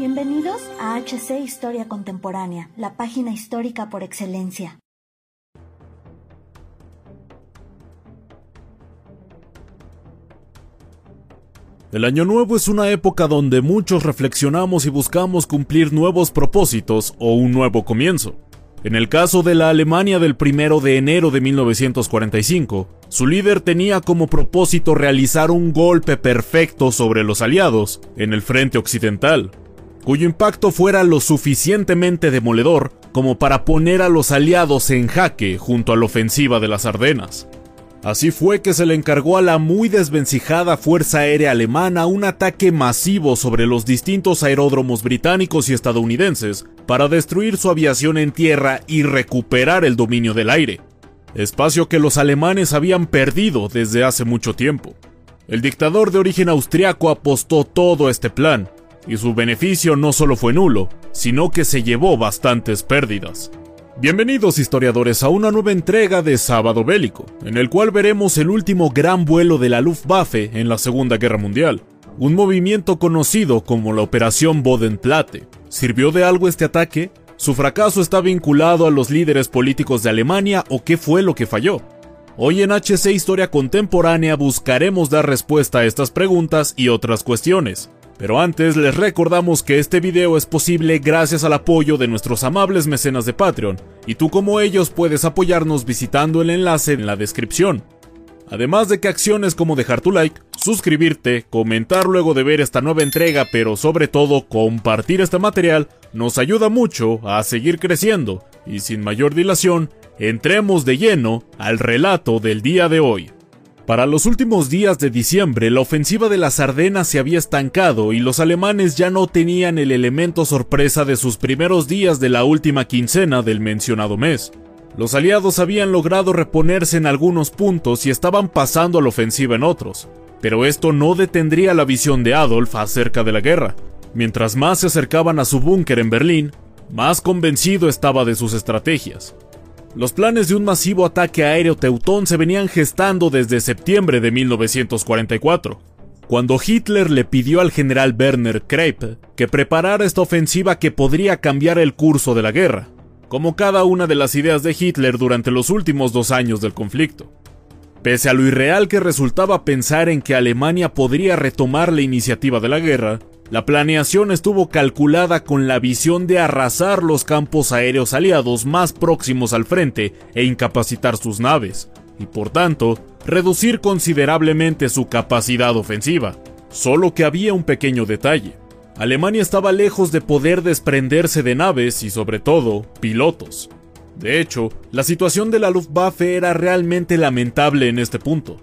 Bienvenidos a HC Historia Contemporánea, la página histórica por excelencia. El Año Nuevo es una época donde muchos reflexionamos y buscamos cumplir nuevos propósitos o un nuevo comienzo. En el caso de la Alemania del 1 de enero de 1945, su líder tenía como propósito realizar un golpe perfecto sobre los aliados en el frente occidental, cuyo impacto fuera lo suficientemente demoledor como para poner a los aliados en jaque junto a la ofensiva de las Ardenas. Así fue que se le encargó a la muy desvencijada Fuerza Aérea Alemana un ataque masivo sobre los distintos aeródromos británicos y estadounidenses para destruir su aviación en tierra y recuperar el dominio del aire, espacio que los alemanes habían perdido desde hace mucho tiempo. El dictador de origen austriaco apostó todo este plan, y su beneficio no solo fue nulo, sino que se llevó bastantes pérdidas. Bienvenidos historiadores a una nueva entrega de Sábado Bélico, en el cual veremos el último gran vuelo de la Luftwaffe en la Segunda Guerra Mundial, un movimiento conocido como la Operación Bodenplatte. ¿Sirvió de algo este ataque? ¿Su fracaso está vinculado a los líderes políticos de Alemania o qué fue lo que falló? Hoy en HC Historia Contemporánea buscaremos dar respuesta a estas preguntas y otras cuestiones. Pero antes les recordamos que este video es posible gracias al apoyo de nuestros amables mecenas de Patreon, y tú como ellos puedes apoyarnos visitando el enlace en la descripción. Además de que acciones como dejar tu like, suscribirte, comentar luego de ver esta nueva entrega, pero sobre todo compartir este material, nos ayuda mucho a seguir creciendo, y sin mayor dilación, entremos de lleno al relato del día de hoy. Para los últimos días de diciembre, la ofensiva de las Ardenas se había estancado y los alemanes ya no tenían el elemento sorpresa de sus primeros días de la última quincena del mencionado mes. Los aliados habían logrado reponerse en algunos puntos y estaban pasando a la ofensiva en otros, pero esto no detendría la visión de Adolf acerca de la guerra. Mientras más se acercaban a su búnker en Berlín, más convencido estaba de sus estrategias. Los planes de un masivo ataque aéreo teutón se venían gestando desde septiembre de 1944, cuando Hitler le pidió al general Werner Kreipe que preparara esta ofensiva que podría cambiar el curso de la guerra, como cada una de las ideas de Hitler durante los últimos dos años del conflicto. Pese a lo irreal que resultaba pensar en que Alemania podría retomar la iniciativa de la guerra, la planeación estuvo calculada con la visión de arrasar los campos aéreos aliados más próximos al frente e incapacitar sus naves, y por tanto, reducir considerablemente su capacidad ofensiva. Solo que había un pequeño detalle. Alemania estaba lejos de poder desprenderse de naves y sobre todo, pilotos. De hecho, la situación de la Luftwaffe era realmente lamentable en este punto.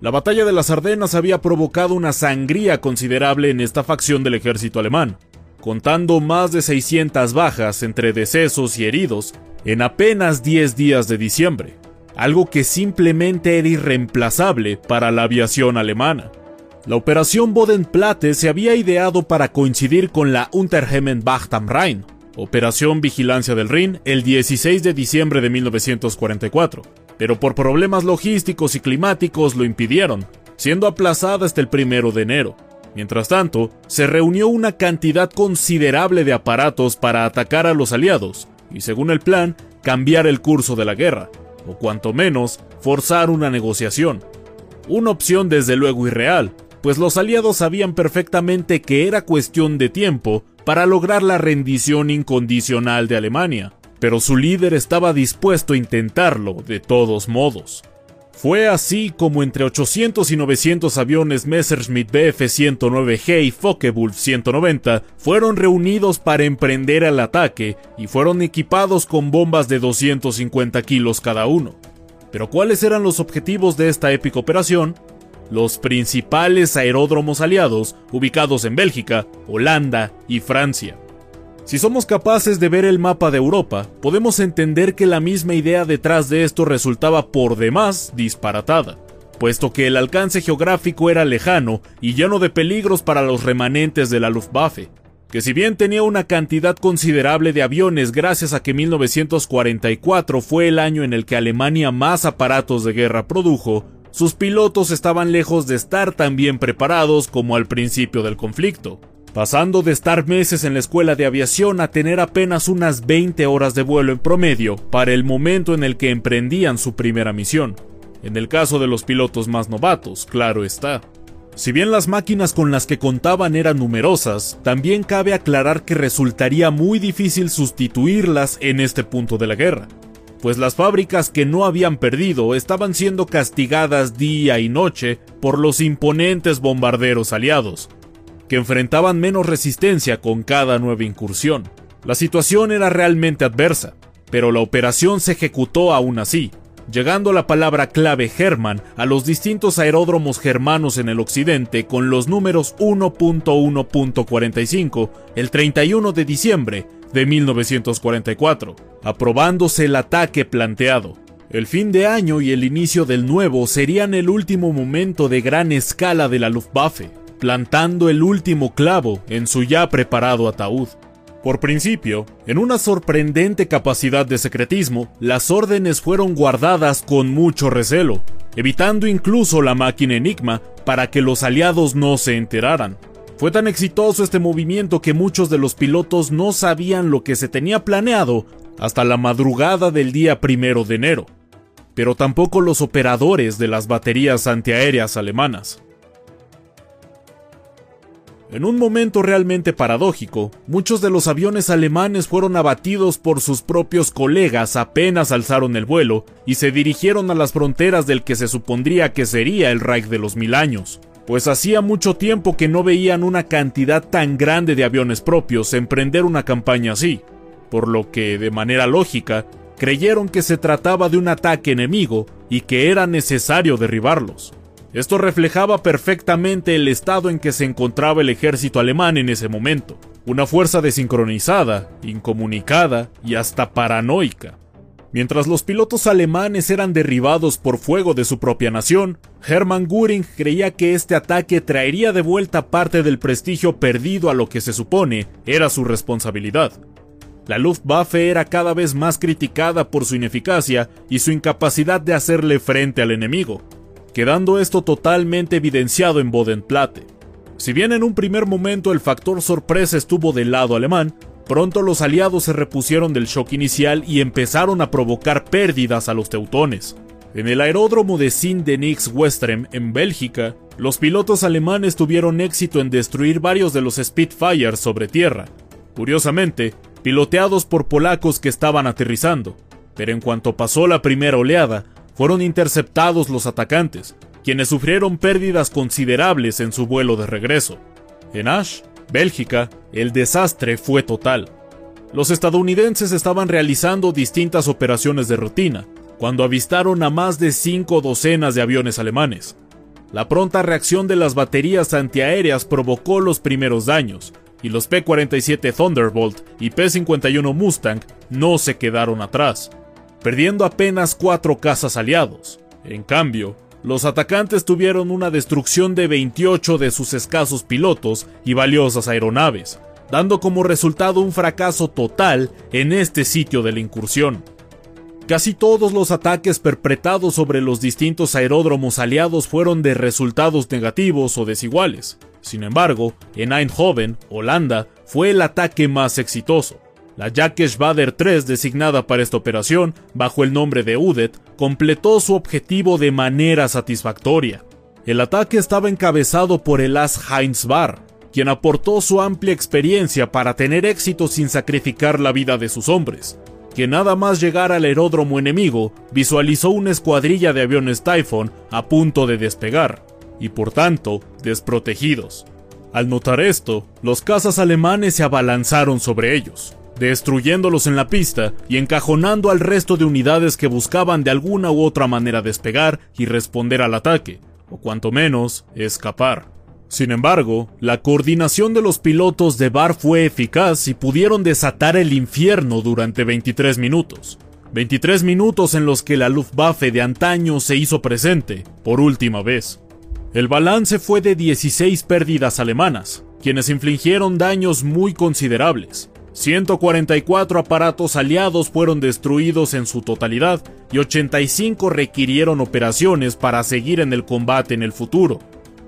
La batalla de las Ardenas había provocado una sangría considerable en esta facción del ejército alemán, contando más de 600 bajas entre decesos y heridos en apenas 10 días de diciembre, algo que simplemente era irreemplazable para la aviación alemana. La operación Bodenplatte se había ideado para coincidir con la Unterhemmenwacht am Rhein, Operación Vigilancia del Rin, el 16 de diciembre de 1944, pero por problemas logísticos y climáticos lo impidieron, siendo aplazada hasta el primero de enero. Mientras tanto, se reunió una cantidad considerable de aparatos para atacar a los aliados, y según el plan, cambiar el curso de la guerra, o cuanto menos, forzar una negociación. Una opción desde luego irreal, pues los aliados sabían perfectamente que era cuestión de tiempo para lograr la rendición incondicional de Alemania, pero su líder estaba dispuesto a intentarlo de todos modos. Fue así como entre 800 y 900 aviones Messerschmitt Bf-109G y Focke-Wulf 190 fueron reunidos para emprender el ataque y fueron equipados con bombas de 250 kilos cada uno. Pero ¿cuáles eran los objetivos de esta épica operación? Los principales aeródromos aliados ubicados en Bélgica, Holanda y Francia. Si somos capaces de ver el mapa de Europa, podemos entender que la misma idea detrás de esto resultaba por demás disparatada, puesto que el alcance geográfico era lejano y lleno de peligros para los remanentes de la Luftwaffe, que si bien tenía una cantidad considerable de aviones gracias a que 1944 fue el año en el que Alemania más aparatos de guerra produjo, sus pilotos estaban lejos de estar tan bien preparados como al principio del conflicto pasando de estar meses en la escuela de aviación a tener apenas unas 20 horas de vuelo en promedio para el momento en el que emprendían su primera misión. En el caso de los pilotos más novatos, claro está. Si bien las máquinas con las que contaban eran numerosas, también cabe aclarar que resultaría muy difícil sustituirlas en este punto de la guerra, pues las fábricas que no habían perdido estaban siendo castigadas día y noche por los imponentes bombarderos aliados, que enfrentaban menos resistencia con cada nueva incursión. La situación era realmente adversa, pero la operación se ejecutó aún así, llegando la palabra clave German a los distintos aeródromos germanos en el occidente con los números 1.1.45 el 31 de diciembre de 1944, aprobándose el ataque planteado. El fin de año y el inicio del nuevo serían el último momento de gran escala de la Luftwaffe, plantando el último clavo en su ya preparado ataúd. Por principio, en una sorprendente capacidad de secretismo, las órdenes fueron guardadas con mucho recelo, evitando incluso la máquina Enigma para que los aliados no se enteraran. Fue tan exitoso este movimiento que muchos de los pilotos no sabían lo que se tenía planeado hasta la madrugada del día primero de enero, pero tampoco los operadores de las baterías antiaéreas alemanas. En un momento realmente paradójico, muchos de los aviones alemanes fueron abatidos por sus propios colegas apenas alzaron el vuelo y se dirigieron a las fronteras del que se supondría que sería el Reich de los mil años, pues hacía mucho tiempo que no veían una cantidad tan grande de aviones propios emprender una campaña así, por lo que, de manera lógica, creyeron que se trataba de un ataque enemigo y que era necesario derribarlos. Esto reflejaba perfectamente el estado en que se encontraba el ejército alemán en ese momento, una fuerza desincronizada, incomunicada y hasta paranoica. Mientras los pilotos alemanes eran derribados por fuego de su propia nación, Hermann Göring creía que este ataque traería de vuelta parte del prestigio perdido a lo que se supone era su responsabilidad. La Luftwaffe era cada vez más criticada por su ineficacia y su incapacidad de hacerle frente al enemigo, quedando esto totalmente evidenciado en Bodenplatte. Si bien en un primer momento el factor sorpresa estuvo del lado alemán, pronto los aliados se repusieron del shock inicial y empezaron a provocar pérdidas a los teutones. En el aeródromo de Sint-Denis-Westrem, en Bélgica, los pilotos alemanes tuvieron éxito en destruir varios de los Spitfires sobre tierra, curiosamente, piloteados por polacos que estaban aterrizando, pero en cuanto pasó la primera oleada, fueron interceptados los atacantes, quienes sufrieron pérdidas considerables en su vuelo de regreso. En Ash, Bélgica, el desastre fue total. Los estadounidenses estaban realizando distintas operaciones de rutina, cuando avistaron a más de cinco docenas de aviones alemanes. La pronta reacción de las baterías antiaéreas provocó los primeros daños, y los P-47 Thunderbolt y P-51 Mustang no se quedaron atrás perdiendo apenas cuatro cazas aliados. En cambio, los atacantes tuvieron una destrucción de 28 de sus escasos pilotos y valiosas aeronaves, dando como resultado un fracaso total en este sitio de la incursión. Casi todos los ataques perpetrados sobre los distintos aeródromos aliados fueron de resultados negativos o desiguales. Sin embargo, en Eindhoven, Holanda, fue el ataque más exitoso. La Jacques Bader 3, designada para esta operación bajo el nombre de Udet, completó su objetivo de manera satisfactoria. El ataque estaba encabezado por el as Heinz Barr, quien aportó su amplia experiencia para tener éxito sin sacrificar la vida de sus hombres, que nada más llegar al aeródromo enemigo visualizó una escuadrilla de aviones Typhoon a punto de despegar, y por tanto, desprotegidos. Al notar esto, los cazas alemanes se abalanzaron sobre ellos destruyéndolos en la pista y encajonando al resto de unidades que buscaban de alguna u otra manera despegar y responder al ataque, o cuanto menos, escapar. Sin embargo, la coordinación de los pilotos de Bar fue eficaz y pudieron desatar el infierno durante 23 minutos. 23 minutos en los que la Luftwaffe de antaño se hizo presente, por última vez. El balance fue de 16 pérdidas alemanas, quienes infligieron daños muy considerables. 144 aparatos aliados fueron destruidos en su totalidad y 85 requirieron operaciones para seguir en el combate en el futuro.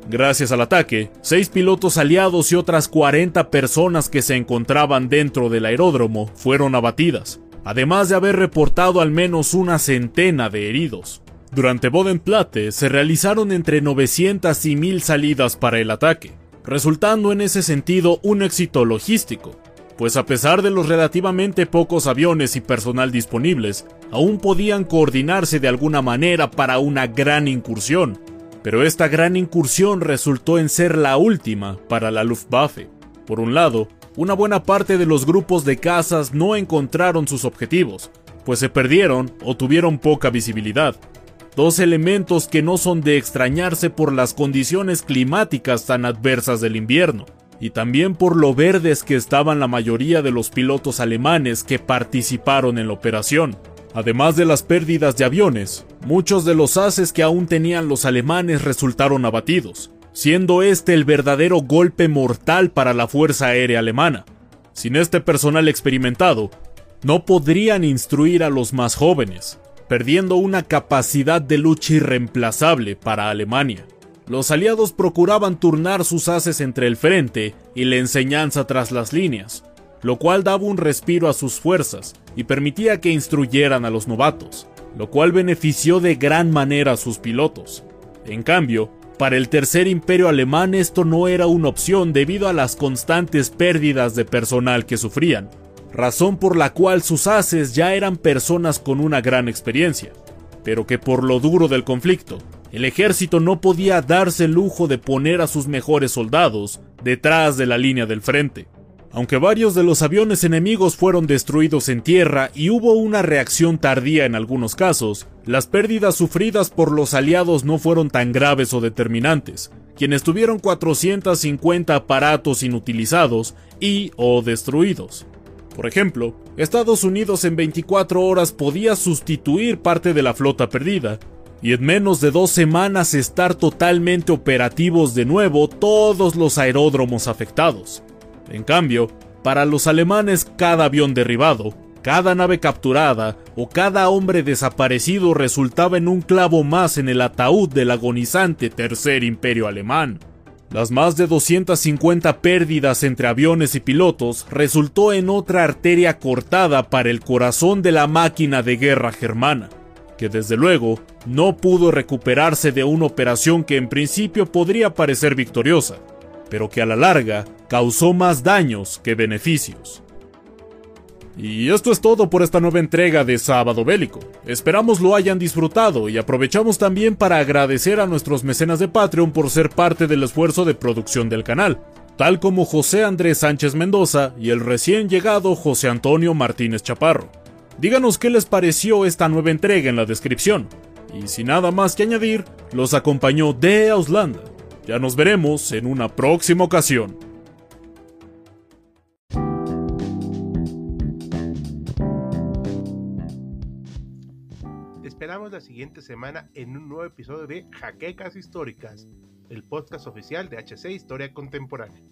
Gracias al ataque, seis pilotos aliados y otras 40 personas que se encontraban dentro del aeródromo fueron abatidas, además de haber reportado al menos una centena de heridos. Durante Bodenplatte se realizaron entre 900 y 1000 salidas para el ataque, resultando en ese sentido un éxito logístico, pues a pesar de los relativamente pocos aviones y personal disponibles, aún podían coordinarse de alguna manera para una gran incursión, pero esta gran incursión resultó en ser la última para la Luftwaffe. Por un lado, una buena parte de los grupos de cazas no encontraron sus objetivos, pues se perdieron o tuvieron poca visibilidad. Dos elementos que no son de extrañarse por las condiciones climáticas tan adversas del invierno, y también por lo verdes que estaban la mayoría de los pilotos alemanes que participaron en la operación. Además de las pérdidas de aviones, muchos de los haces que aún tenían los alemanes resultaron abatidos, siendo este el verdadero golpe mortal para la Fuerza Aérea Alemana. Sin este personal experimentado, no podrían instruir a los más jóvenes, perdiendo una capacidad de lucha irreemplazable para Alemania. Los aliados procuraban turnar sus haces entre el frente y la enseñanza tras las líneas, lo cual daba un respiro a sus fuerzas y permitía que instruyeran a los novatos, lo cual benefició de gran manera a sus pilotos. En cambio, para el Tercer Imperio Alemán esto no era una opción debido a las constantes pérdidas de personal que sufrían, razón por la cual sus haces ya eran personas con una gran experiencia, pero que por lo duro del conflicto, el ejército no podía darse el lujo de poner a sus mejores soldados detrás de la línea del frente. Aunque varios de los aviones enemigos fueron destruidos en tierra y hubo una reacción tardía en algunos casos, las pérdidas sufridas por los aliados no fueron tan graves o determinantes, quienes tuvieron 450 aparatos inutilizados y o destruidos. Por ejemplo, Estados Unidos en 24 horas podía sustituir parte de la flota perdida, y en menos de dos semanas estar totalmente operativos de nuevo todos los aeródromos afectados. En cambio, para los alemanes cada avión derribado, cada nave capturada o cada hombre desaparecido resultaba en un clavo más en el ataúd del agonizante Tercer Imperio Alemán. Las más de 250 pérdidas entre aviones y pilotos resultó en otra arteria cortada para el corazón de la máquina de guerra germana, que desde luego no pudo recuperarse de una operación que en principio podría parecer victoriosa, pero que a la larga causó más daños que beneficios. Y esto es todo por esta nueva entrega de Sábado Bélico. Esperamos lo hayan disfrutado y aprovechamos también para agradecer a nuestros mecenas de Patreon por ser parte del esfuerzo de producción del canal, tal como José Andrés Sánchez Mendoza y el recién llegado José Antonio Martínez Chaparro. Díganos qué les pareció esta nueva entrega en la descripción. Y sin nada más que añadir, los acompañó de Auslanda. Ya nos veremos en una próxima ocasión. esperamos la siguiente semana en un nuevo episodio de Jaquecas Históricas, el podcast oficial de HC Historia Contemporánea.